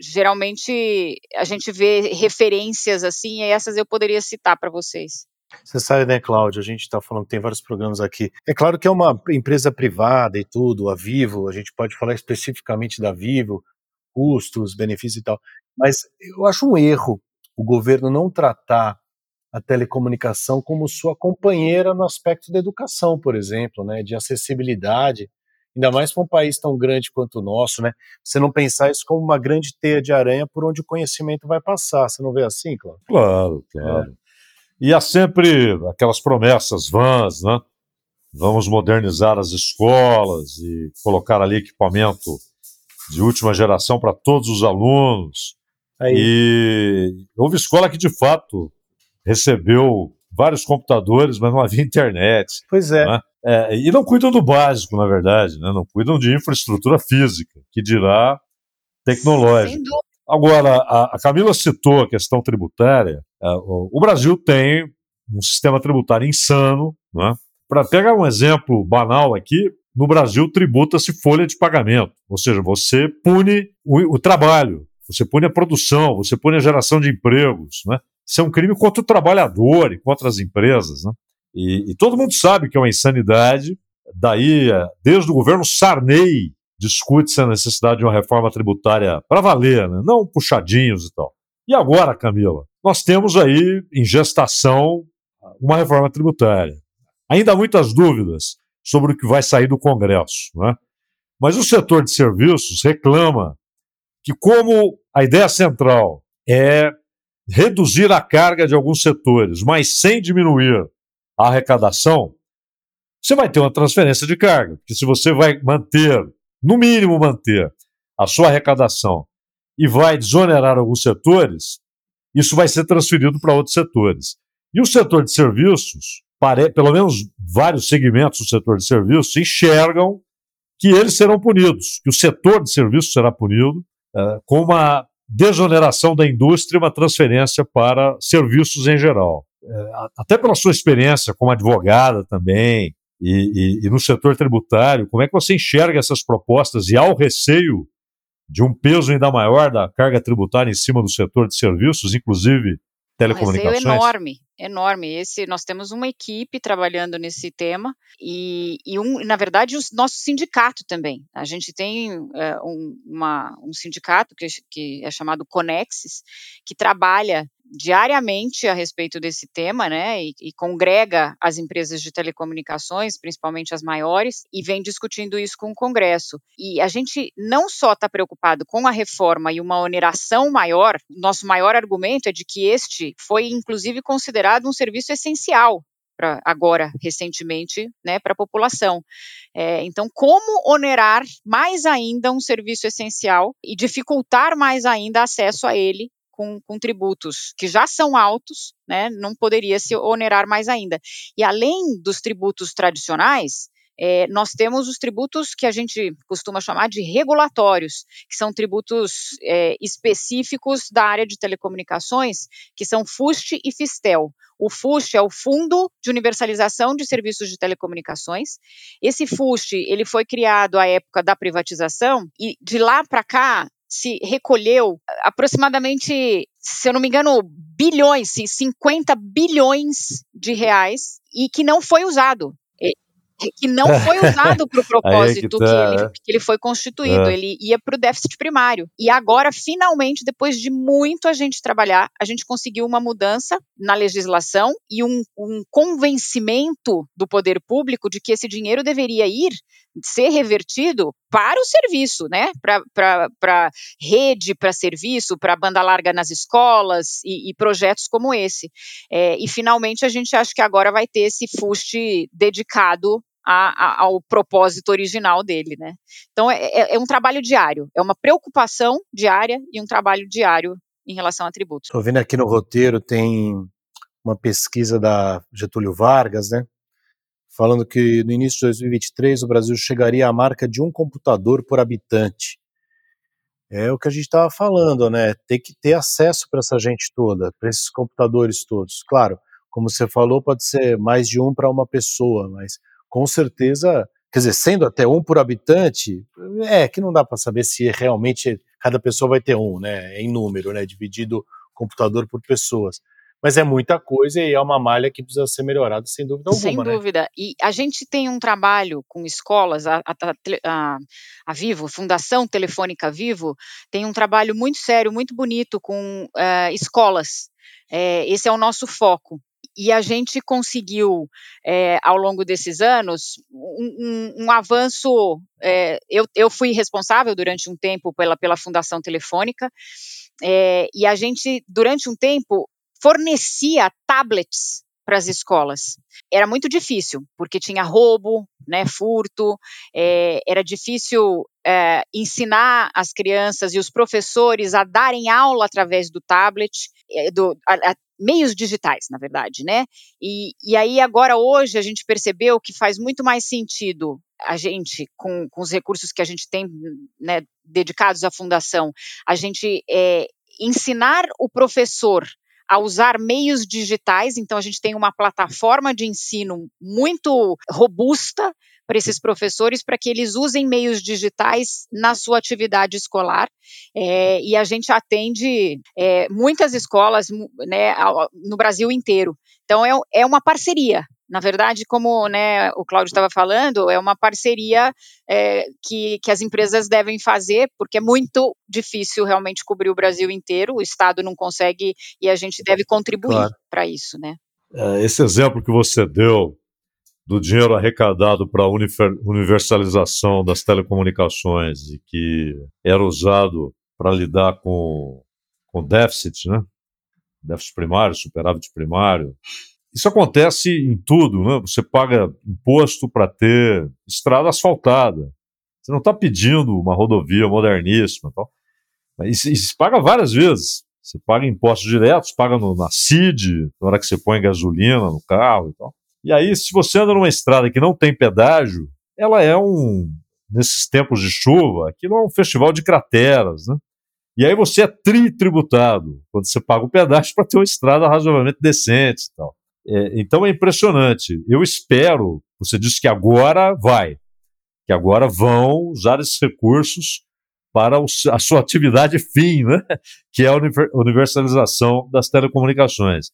geralmente a gente vê referências assim, e essas eu poderia citar para vocês. Você sabe, né, Cláudio? A gente está falando, tem vários programas aqui. É claro que é uma empresa privada e tudo, a Vivo, a gente pode falar especificamente da Vivo, custos, benefícios e tal. Mas eu acho um erro o governo não tratar a telecomunicação como sua companheira no aspecto da educação, por exemplo, né, de acessibilidade, ainda mais para um país tão grande quanto o nosso, né? Você não pensar isso como uma grande teia de aranha por onde o conhecimento vai passar. Você não vê assim, Cláudio? Claro, claro. É. E há sempre aquelas promessas vãs, né? Vamos modernizar as escolas e colocar ali equipamento de última geração para todos os alunos. Aí. E houve escola que, de fato, recebeu vários computadores, mas não havia internet. Pois é. Né? é e não cuidam do básico, na verdade, né? não cuidam de infraestrutura física, que dirá tecnológica. Agora, a, a, Camila citou a questão tributária. É, o, o, Brasil tem um sistema tributário insano. Né? Para pegar um exemplo banal aqui, no Brasil tributa-se folha de pagamento, ou seja, você pune o, o trabalho, você pune a produção, você pune a geração de empregos. Né? Isso é um crime contra o trabalhador e contra as empresas. Né? E, e todo mundo sabe que é uma insanidade. Daí, é, desde o governo Sarney, discute-se a necessidade de uma reforma tributária para valer, né? não puxadinhos e tal. E agora, Camila, nós temos aí em gestação uma reforma tributária. Ainda há muitas dúvidas sobre o que vai sair do Congresso. Né? Mas o setor de serviços reclama que, como a ideia central é reduzir a carga de alguns setores, mas sem diminuir a arrecadação, você vai ter uma transferência de carga. Porque se você vai manter, no mínimo manter, a sua arrecadação e vai desonerar alguns setores, isso vai ser transferido para outros setores. E o setor de serviços, pelo menos vários segmentos do setor de serviços, enxergam que eles serão punidos, que o setor de serviços será punido com uma desoneração da indústria e uma transferência para serviços em geral. Uh, até pela sua experiência como advogada também, e, e, e, no setor tributário, como é que você enxerga essas propostas e há o receio de um peso ainda maior da carga tributária em cima do setor de serviços, inclusive telecomunicações? Receio enorme, enorme. Esse, nós temos uma equipe trabalhando nesse tema e, e um, na verdade, o nosso sindicato também. A gente tem é, um, uma, um sindicato que, que é chamado Conexis, que trabalha diariamente a respeito desse tema, né, e, e, congrega as empresas de telecomunicações, principalmente as maiores, e vem discutindo isso com o Congresso. E a gente não só está preocupado com a reforma e uma oneração maior, nosso maior argumento é de que este foi, inclusive, considerado um serviço essencial agora recentemente né, para a população. É, então, como onerar mais ainda um serviço essencial e dificultar mais ainda acesso a ele com, com tributos que já são altos, né, não poderia se onerar mais ainda. E além dos tributos tradicionais, é, nós temos os tributos que a gente costuma chamar de regulatórios, que são tributos é, específicos da área de telecomunicações, que são FUST e FISTEL. O FUST é o Fundo de Universalização de Serviços de Telecomunicações. Esse FUST ele foi criado à época da privatização e de lá para cá se recolheu aproximadamente, se eu não me engano, bilhões, 50 bilhões de reais e que não foi usado que não foi usado para o propósito que, tá, que, ele, que, ele, foi constituído. É. Ele ia para o déficit primário. E agora, finalmente, depois de muito a gente trabalhar, a gente conseguiu uma mudança na legislação e um, um convencimento do poder público de que esse dinheiro deveria ir ser revertido para o serviço, né? Para rede, para serviço, para banda larga nas escolas e, e projetos como esse. É, e finalmente a gente acha que agora vai ter esse fuste dedicado a, a, ao propósito original dele, né? Então é, é, é, um trabalho diário, é uma preocupação diária e um trabalho diário em relação a tributos. Estou vendo aqui no roteiro tem uma pesquisa da Getúlio Vargas, né? Falando que no início de 2023 o Brasil chegaria à marca de um computador por habitante. É o que a gente estava falando, né? Ter que ter acesso para essa gente toda, para esses computadores todos. Claro, como você falou, pode ser mais de um para uma pessoa, mas com certeza, quer dizer, sendo até um por habitante, é que não dá para saber se realmente cada pessoa vai ter um, né? Em número, né? Dividido computador por pessoas. Mas é muita coisa e é uma malha que precisa ser melhorada, sem dúvida alguma. Sem né? dúvida. Né? E a gente tem um trabalho com escolas, a, a, a, a, Vivo, Fundação Telefônica Vivo, tem um trabalho muito sério, muito bonito com uh, escolas. É, esse é o nosso foco e a gente conseguiu, é, ao longo desses anos, um, um, um avanço. É, eu, eu fui responsável durante um tempo pela, pela Fundação Telefônica, é, e a gente, durante um tempo, fornecia tablets para as escolas. Era muito difícil, porque tinha roubo, né, furto, é, era difícil é, ensinar as crianças e os professores a darem aula através do tablet, é, do, a, a, meios digitais, na verdade, né? E, e aí agora hoje a gente percebeu que faz muito mais sentido a gente, com, com os recursos que a gente tem né, dedicados à fundação, a gente é, ensinar o professor a usar meios digitais, então a gente tem uma plataforma de ensino muito robusta para esses professores para que eles usem meios digitais na sua atividade escolar. É, e a gente atende é, muitas escolas né, no Brasil inteiro. Então é, é uma parceria. Na verdade, como né, o Cláudio estava falando, é uma parceria é, que, que as empresas devem fazer, porque é muito difícil realmente cobrir o Brasil inteiro, o Estado não consegue e a gente deve contribuir claro. para isso. Né? É, esse exemplo que você deu do dinheiro arrecadado para a universalização das telecomunicações e que era usado para lidar com, com déficit, né? déficit primário, superávit primário. Isso acontece em tudo, né? Você paga imposto para ter estrada asfaltada. Você não está pedindo uma rodovia moderníssima, tal. Isso, se paga várias vezes. Você paga impostos diretos, paga no, na CID, na hora que você põe gasolina no carro e tal. E aí, se você anda numa estrada que não tem pedágio, ela é um, nesses tempos de chuva, aquilo é um festival de crateras, né? E aí você é tri-tributado, quando você paga o pedágio para ter uma estrada razoavelmente decente e tal. É, então é impressionante. Eu espero, você disse que agora vai, que agora vão usar esses recursos para a sua atividade fim, né? que é a universalização das telecomunicações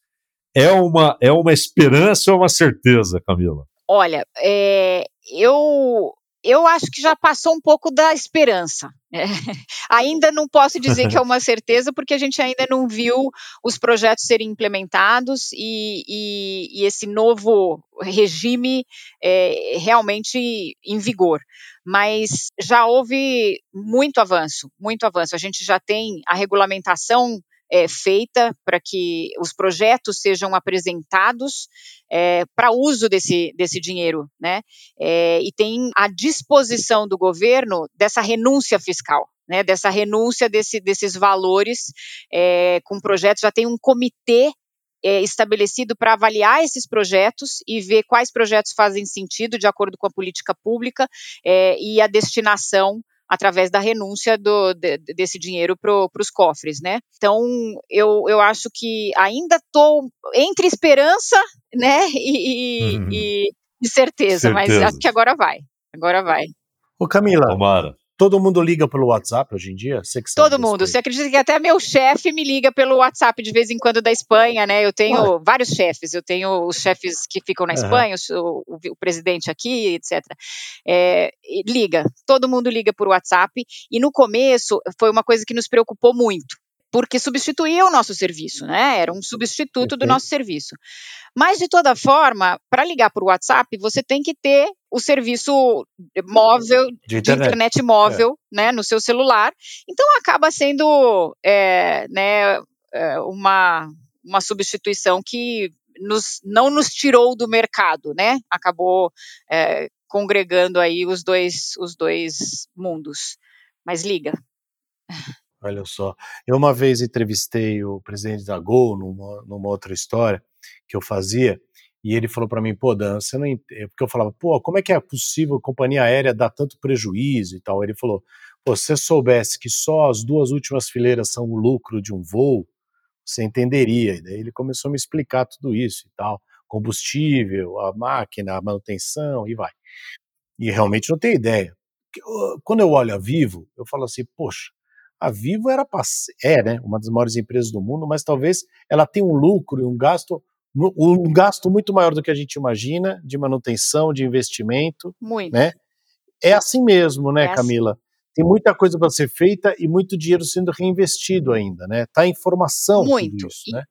é uma, é uma esperança ou uma certeza, Camila? Olha, é, eu, eu acho que já passou um pouco da esperança. É, ainda não posso dizer que é uma certeza, porque a gente ainda não viu os projetos serem implementados e, e, e esse novo regime é, realmente em vigor. Mas já houve muito avanço, muito avanço. A gente já tem a regulamentação é, feita para que os projetos sejam apresentados é, para uso desse, desse dinheiro, né? É, e tem a disposição do governo dessa renúncia fiscal. Né, dessa renúncia desse, desses valores é, com projetos, já tem um comitê é, estabelecido para avaliar esses projetos e ver quais projetos fazem sentido de acordo com a política pública é, e a destinação através da renúncia do, de, desse dinheiro para os cofres, né? Então, eu, eu acho que ainda estou entre esperança, né, e, uhum. e, e certeza, certeza, mas acho que agora vai, agora vai. Ô Camila, Tomara. Todo mundo liga pelo WhatsApp hoje em dia? Você que Todo mundo. Você acredita que até meu chefe me liga pelo WhatsApp de vez em quando da Espanha, né? Eu tenho Ué. vários chefes. Eu tenho os chefes que ficam na uhum. Espanha, o, o, o, presidente aqui, etc. É, liga. Todo mundo liga por WhatsApp. E no começo foi uma coisa que nos preocupou muito porque substituía o nosso serviço, né? Era um substituto do nosso serviço. Mas, de toda forma, para ligar por WhatsApp, você tem que ter o serviço móvel, de internet, de internet móvel, é. né, no seu celular. Então, acaba sendo é, né, é, uma, uma substituição que nos, não nos tirou do mercado, né? Acabou é, congregando aí os dois, os dois mundos. Mas liga. Olha só. Eu uma vez entrevistei o presidente da Gol numa, numa outra história que eu fazia, e ele falou para mim, pô, Dan, você não entende. Porque eu falava, pô, como é que é possível a companhia aérea dar tanto prejuízo e tal? Ele falou, pô, se você soubesse que só as duas últimas fileiras são o lucro de um voo, você entenderia. E daí ele começou a me explicar tudo isso e tal. Combustível, a máquina, a manutenção e vai. E realmente não tenho ideia. Quando eu olho a Vivo, eu falo assim, poxa, a Vivo era é, né, uma das maiores empresas do mundo, mas talvez ela tenha um lucro e um gasto um gasto muito maior do que a gente imagina de manutenção, de investimento, muito. né? É assim mesmo, né, é assim. Camila? Assim. Tem muita coisa para ser feita e muito dinheiro sendo reinvestido ainda, né? Tá em formação muito. tudo isso, né?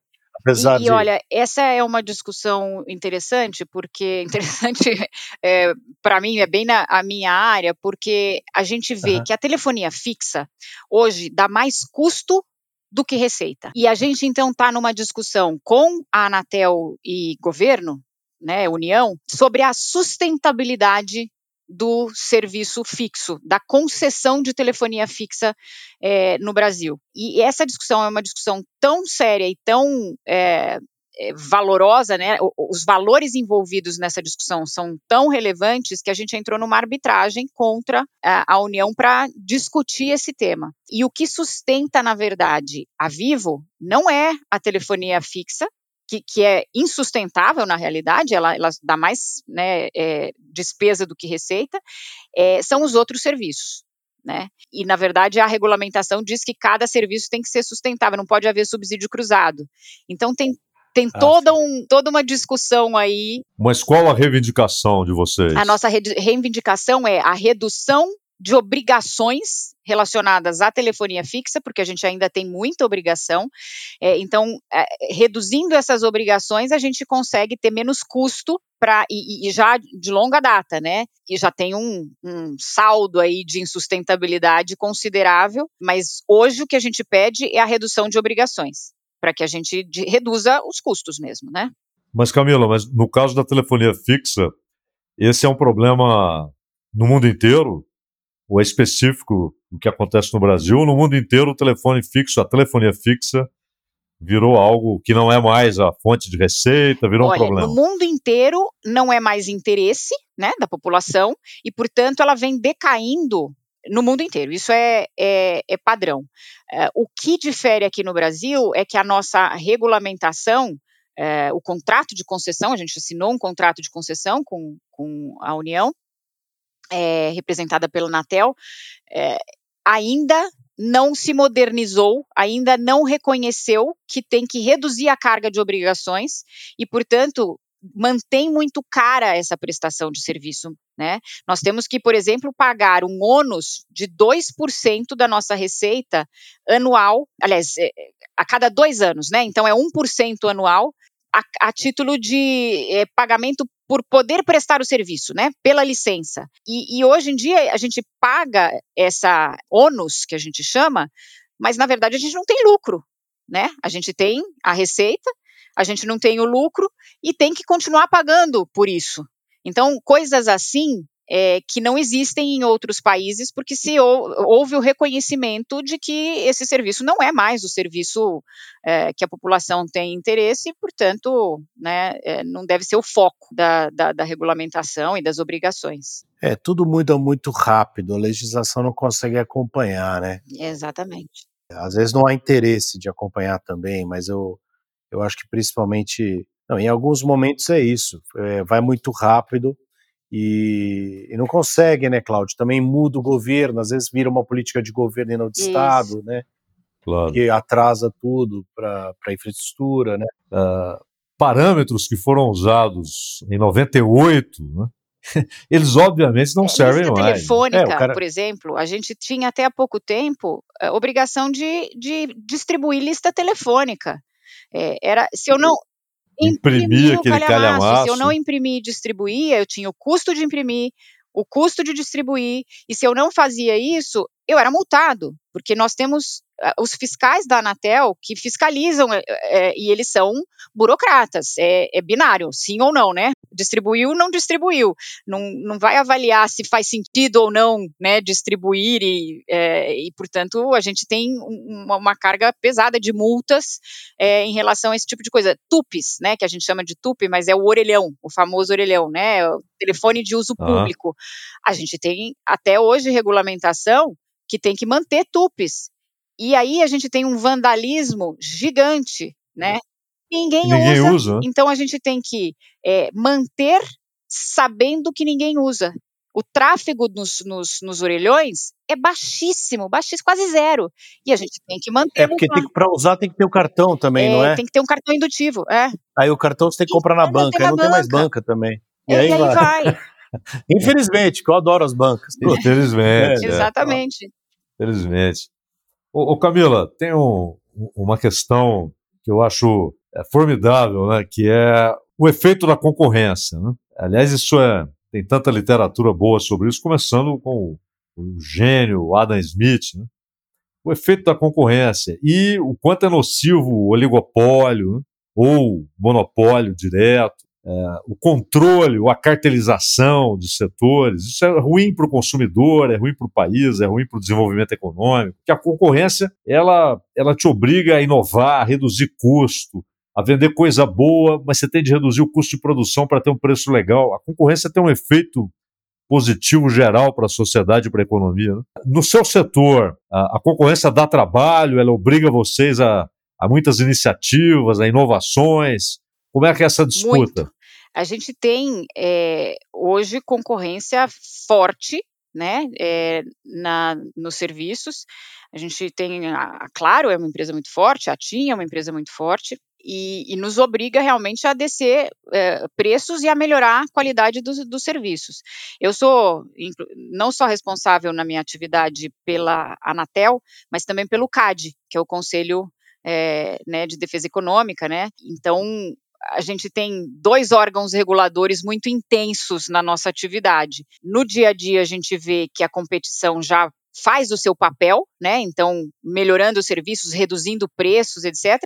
Apesar e, de... olha, essa é uma discussão interessante, porque interessante é, para mim é bem na a minha área, porque a gente vê uhum. que a telefonia fixa hoje dá mais custo do que receita. E a gente então está numa discussão com a Anatel e governo, né, União, sobre a sustentabilidade do serviço fixo, da concessão de telefonia fixa é, no Brasil. E essa discussão é uma discussão tão séria e tão é, valorosa, né? Os valores envolvidos nessa discussão são tão relevantes que a gente entrou numa arbitragem contra a, a União para discutir esse tema. E o que sustenta, na verdade, a Vivo não é a telefonia fixa, que, que, é insustentável na realidade, ela, ela dá mais né, é, despesa do que receita, é, são os outros serviços. Né? E, na verdade, a regulamentação diz que cada serviço tem que ser sustentável, não pode haver subsídio cruzado. Então, tem, tem ah, toda, um, toda uma discussão aí. Mas qual a reivindicação de vocês? A nossa reivindicação é a redução de obrigações relacionadas à telefonia fixa, porque a gente ainda tem muita obrigação. É, então, é, reduzindo essas obrigações, a gente consegue ter menos custo para e, e, já de longa data, né? E já tem um, um saldo aí de insustentabilidade considerável. Mas hoje o que a gente pede é a redução de obrigações, para que a gente de, reduza os custos mesmo, né? Mas Camila, mas no caso da telefonia fixa, esse é um problema no mundo inteiro ou é específico do que acontece no Brasil, no mundo inteiro o telefone fixo, a telefonia fixa virou algo que não é mais a fonte de receita, virou Olha, um problema. No mundo inteiro não é mais interesse né, da população e, portanto, ela vem decaindo no mundo inteiro. Isso é, é, é padrão. É, o que difere aqui no Brasil é que a nossa regulamentação, é, o contrato de concessão, a gente assinou um contrato de concessão com, com a União, é, representada pelo Natel, é, ainda não se modernizou, ainda não reconheceu que tem que reduzir a carga de obrigações e, portanto, mantém muito cara essa prestação de serviço. Né? Nós temos que, por exemplo, pagar um ônus de 2% da nossa receita anual, aliás, é, a cada dois anos, né? Então é 1% anual a, a título de é, pagamento por poder prestar o serviço, né, pela licença. E, e, hoje em dia a gente paga essa ônus que a gente chama, mas na verdade a gente não tem lucro, né? A gente tem a receita, a gente não tem o lucro e tem que continuar pagando por isso. Então, coisas assim é, que não existem em outros países, porque se houve o reconhecimento de que esse serviço não é mais o serviço é, que a população tem interesse e, portanto, né, é, não deve ser o foco da, da, da, regulamentação e das obrigações. É, tudo muda muito rápido, a legislação não consegue acompanhar, né? Exatamente. Às vezes não há interesse de acompanhar também, mas eu, eu acho que principalmente, não, em alguns momentos é isso, é, vai muito rápido, E, e, não consegue, né, Cláudio? Também muda o governo, às vezes vira uma política de governo e não de Isso. Estado, né? Claro. Que atrasa tudo para a infraestrutura, né? Uh, parâmetros que foram usados em 98, né? eles obviamente não é, servem mais. telefônica, é, cara... por exemplo, a gente tinha até há pouco tempo a obrigação de, de distribuir lista telefônica. É, era, se eu não imprimir aquele calhamaço, calhamaço, se eu não imprimir e distribuir, eu tinha o custo de imprimir, o custo de distribuir, e se eu não fazia isso, eu era multado, porque nós temos ah, os fiscais da Anatel que fiscalizam é, é, e eles são burocratas, é, é, binário, sim ou não, né? Distribuiu, não distribuiu, não, não vai avaliar se faz sentido ou não, né? Distribuir e, é, e portanto, a gente tem uma, uma carga pesada de multas é, em relação a esse tipo de coisa. TUPs, né? Que a gente chama de TUP, mas é o orelhão, o famoso orelhão, né? O telefone de uso público. A gente tem até hoje regulamentação que tem que manter tupes. E aí a gente tem um vandalismo gigante, né? Ninguém, ninguém usa, usa, Então a gente tem que é, manter sabendo que ninguém usa. O tráfego nos, nos, nos, orelhões é baixíssimo, baixíssimo, quase zero. E a gente tem que manter. É porque para usar tem que ter o cartão também, é, não é? Tem que ter um cartão indutivo, é. Aí o cartão você tem que comprar na banca, aí não banca. tem mais banca também. E, é, aí, e aí vai. vai. Infelizmente, que eu adoro as bancas. Infelizmente. É, Exatamente. Felizmente. Ô, ô Camila, tem um, uma questão que eu acho é, formidável, né, que é o efeito da concorrência. Né? Aliás, isso é tem tanta literatura boa sobre isso, começando com o, gênio Adam Smith, né? o efeito da concorrência e o quanto é nocivo o oligopólio né? ou monopólio direto é, o controle, a cartelização de setores, isso é ruim para o consumidor, é ruim para o país, é ruim para o desenvolvimento econômico, que a concorrência ela, ela te obriga a inovar, a reduzir custo, a vender coisa boa, mas você tem de reduzir o custo de produção para ter um preço legal. A concorrência tem um efeito positivo geral para a sociedade e para a economia. Né? No seu setor, a, a, concorrência dá trabalho, ela obriga vocês a, a muitas iniciativas, a inovações. Como é que é essa disputa? Muito a gente tem é, hoje concorrência forte né, é, na, nos serviços. A gente tem, a, a, Claro é uma empresa muito forte, a TIM é uma empresa muito forte, e, e nos obriga realmente a descer é, preços e a melhorar a qualidade dos, dos serviços. Eu sou não só responsável na minha atividade pela Anatel, mas também pelo CAD, que é o Conselho é, né, de Defesa Econômica, né? Então, a gente tem dois órgãos reguladores muito intensos na nossa atividade. No dia a dia, a gente vê que a competição já faz o seu papel, né? Então, melhorando os serviços, reduzindo preços, etc.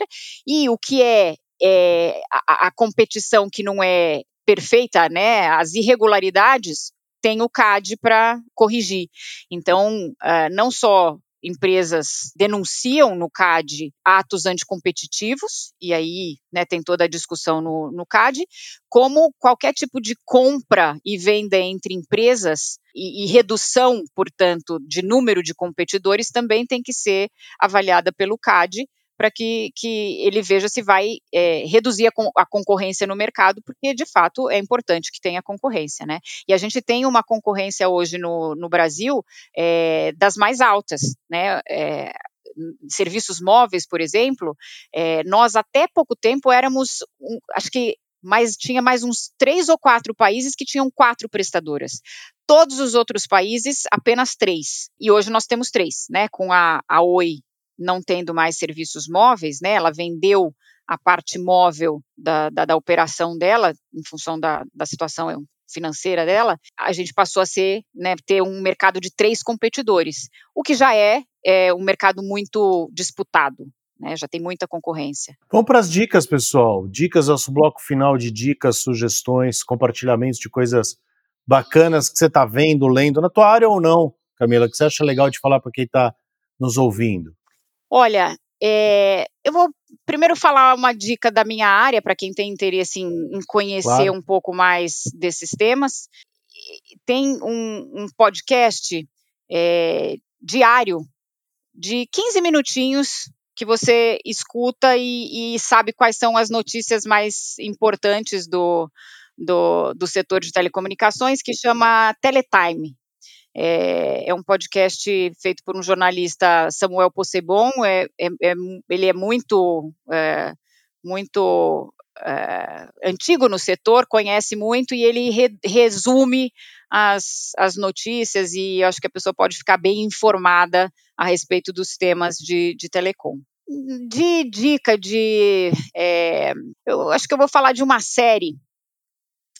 E o que é, é a, a, competição que não é perfeita, né? As irregularidades tem o CAD para corrigir. Então, uh, não só empresas denunciam no CAD atos anticompetitivos, e aí né, tem toda a discussão no, no CAD, como qualquer tipo de compra e venda entre empresas e, e, redução, portanto, de número de competidores também tem que ser avaliada pelo CAD para que, que ele veja se vai é, reduzir a, a, concorrência no mercado, porque de fato é importante que tenha concorrência, né? E a gente tem uma concorrência hoje no, no Brasil é, das mais altas, né? É, serviços móveis, por exemplo, é, nós até pouco tempo éramos, um, acho que tinha mais uns três ou quatro países que tinham quatro prestadoras. Todos os outros países, apenas três. E hoje nós temos três, né? Com a, a Oi não tendo mais serviços móveis, né? Ela vendeu a parte móvel da, da, da operação dela, em função da, da situação financeira dela, a gente passou a ser, né, ter um mercado de três competidores, o que já é, é um mercado muito disputado. Né, já tem muita concorrência. Vamos para as dicas, pessoal. Dicas, nosso bloco final de dicas, sugestões, compartilhamentos de coisas bacanas que você está vendo, lendo na tua área ou não, Camila, que você acha legal de falar para quem está nos ouvindo. Olha, é, eu vou primeiro falar uma dica da minha área para quem tem interesse em, em conhecer claro. um pouco mais desses temas. Tem um, um podcast é, diário de 15 minutinhos que você escuta e, e, sabe quais são as notícias mais importantes do, do, do setor de telecomunicações que chama Teletime. É, é, um podcast feito por um jornalista Samuel Possebon. É, é, é ele é muito, é, muito é, antigo no setor, conhece muito e ele re, resume as, as notícias e acho que a pessoa pode ficar bem informada a respeito dos temas de, de telecom. De dica de. É, eu acho que eu vou falar de uma série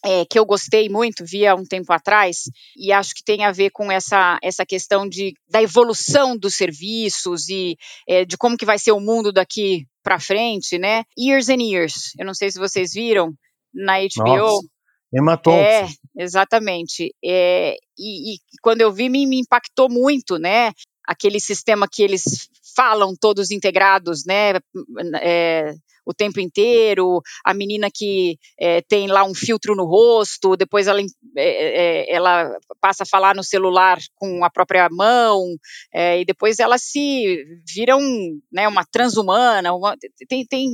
é, que eu gostei muito, vi há um tempo atrás, e acho que tem a ver com essa, essa questão de, da evolução dos serviços e é, de como que vai ser o mundo daqui para frente, né? Years and Years, eu não sei se vocês viram, na HBO. Nossa. Emma Thompson. É, exatamente. É, e, e, quando eu vi, me, me impactou muito, né? Aquele sistema que eles falam todos integrados, né? É, o tempo inteiro, a menina que é, tem lá um filtro no rosto, depois ela, é, ela passa a falar no celular com a própria mão, e depois ela se vira um, né, uma transhumana, uma, tem, tem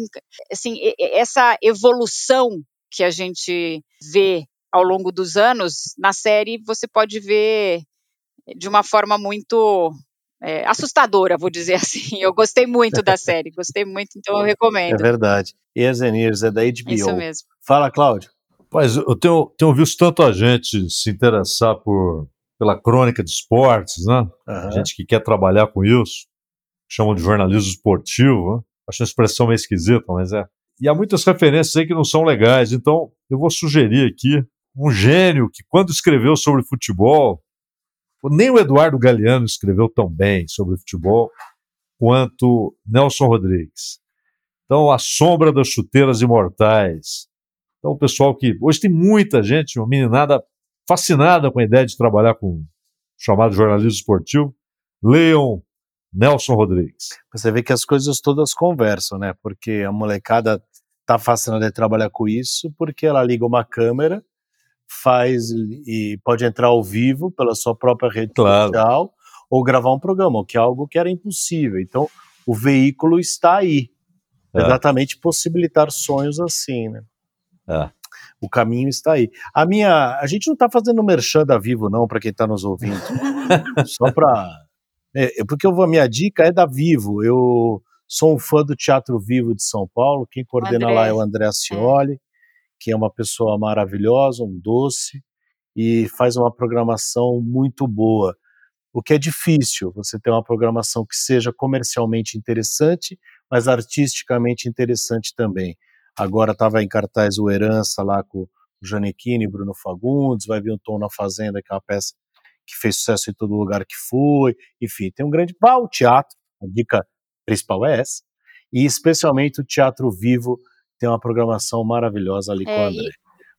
assim, essa evolução que a gente vê ao longo dos anos, na série você pode ver de uma forma muito é, assustadora, vou dizer assim. Eu gostei muito da série, gostei muito, então eu recomendo. É verdade. Years and Years é da HBO. Isso mesmo. Fala, Cláudio. Pois, eu tenho, tenho visto tanta gente se interessar por, pela crônica de esportes, né? Uhum. Gente que quer trabalhar com isso, chamam de jornalismo esportivo, né? Acho a expressão meio esquisita, mas é. E há muitas referências aí que não são legais, então eu vou sugerir aqui um gênio que, quando escreveu sobre futebol, nem o Eduardo Galeano escreveu tão bem sobre futebol quanto Nelson Rodrigues. Então, A Sombra das Chuteiras Imortais. Então, o pessoal que. Hoje tem muita gente, uma meninada fascinada com a ideia de trabalhar com o chamado jornalismo esportivo. Leiam Nelson Rodrigues. Você vê que as coisas todas conversam, né? Porque a molecada tá fascinada de trabalhar com isso, porque ela liga uma câmera faz e pode entrar ao vivo pela sua própria rede claro. social ou gravar um programa, o que é algo que era impossível. Então, o veículo está aí. É. Exatamente possibilitar sonhos assim, né? É. O caminho está aí. A minha, a gente não está fazendo merchan da Vivo não para quem está nos ouvindo. Só para é, é, porque eu, a minha dica é da Vivo. Eu sou um fã do Teatro Vivo de São Paulo. Quem coordena lá é o André Ascioli. Que é uma pessoa maravilhosa, um doce, e faz uma programação muito boa. O que é difícil, você ter uma programação que seja comercialmente interessante, mas artisticamente interessante também. Agora estava em cartaz o Herança lá com o Janequine e Bruno Fagundes, vai vir um Tom na Fazenda, que é uma peça que fez sucesso em todo lugar que foi, enfim, tem um grande... Vá ao teatro, a dica principal é essa, e especialmente o teatro vivo tem uma programação maravilhosa ali é, com o André.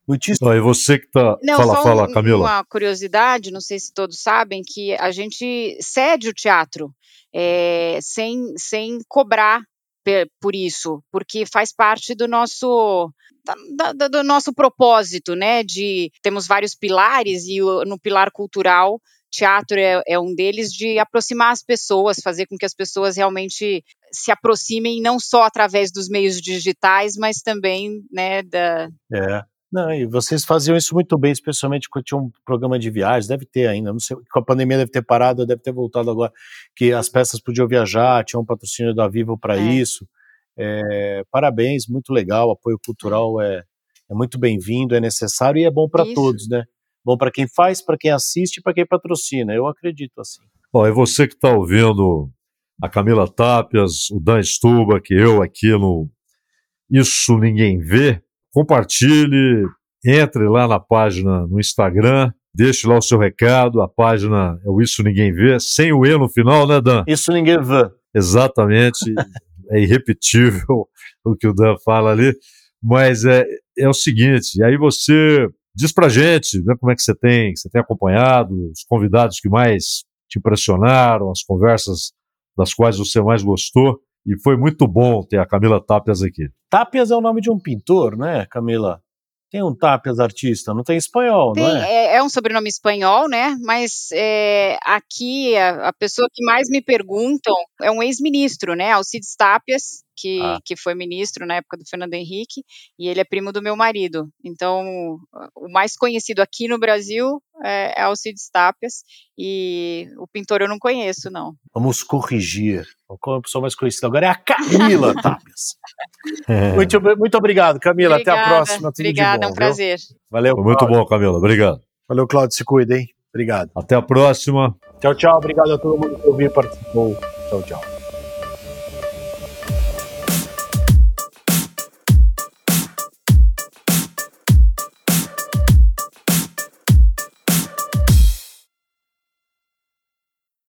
Muitíssimo. e você que tá. Não, fala, fala, Camila. Uma curiosidade, não sei se todos sabem, que a gente cede o teatro é, sem, sem cobrar por isso, porque faz parte do nosso da, da, do nosso propósito, né? De temos vários pilares e no pilar cultural teatro é, é, um deles de aproximar as pessoas, fazer com que as pessoas realmente se aproximem não só através dos meios digitais, mas também, né, da... É, não, e vocês faziam isso muito bem, especialmente quando tinha um programa de viagens, deve ter ainda, não sei, com a pandemia deve ter parado, deve ter voltado agora, que as peças podiam viajar, tinha um patrocínio da Vivo para é. isso, é, parabéns, muito legal, apoio cultural é, é muito bem-vindo, é necessário e é bom para todos, né? Bom para quem faz, para quem assiste para quem patrocina. Eu acredito assim. Bom, é você que está ouvindo a Camila Tapias, o Dan Stuba, que eu aqui no Isso Ninguém Vê. Compartilhe, entre lá na página no Instagram, deixe lá o seu recado. A página é o Isso Ninguém Vê, sem o E no final, né, Dan? Isso Ninguém Vê. Exatamente. é irrepetível o que o Dan fala ali. Mas é, é o seguinte, e aí você Diz pra gente né, como é que você tem, você tem acompanhado, os convidados que mais te impressionaram, as conversas das quais você mais gostou. E foi muito bom ter a Camila Tapias aqui. Tapias é o nome de um pintor, né, Camila? Tem um Tapias artista, não tem espanhol, tem, não é? é? é? um sobrenome espanhol, né? Mas é, aqui a, a, pessoa que mais me perguntam é um ex-ministro, né? Alcides Tapias, que, ah. que foi ministro na época do Fernando Henrique, e ele é primo do meu marido. Então, o mais conhecido aqui no Brasil é, é Alcides Tapias, e o pintor eu não conheço, não. Vamos corrigir. Qual é a pessoa mais conhecida agora é a Camila Tapias. muito, muito obrigado, Camila. Obrigada, Até a próxima. Tudo obrigada, bom, é um prazer. Viu? Valeu. Foi muito bom, Camila. Obrigado. Valeu, Claudio. Se cuida, hein? Obrigado. Até a próxima. Tchau, tchau. Obrigado a todo mundo que ouviu e participou. Tchau, tchau.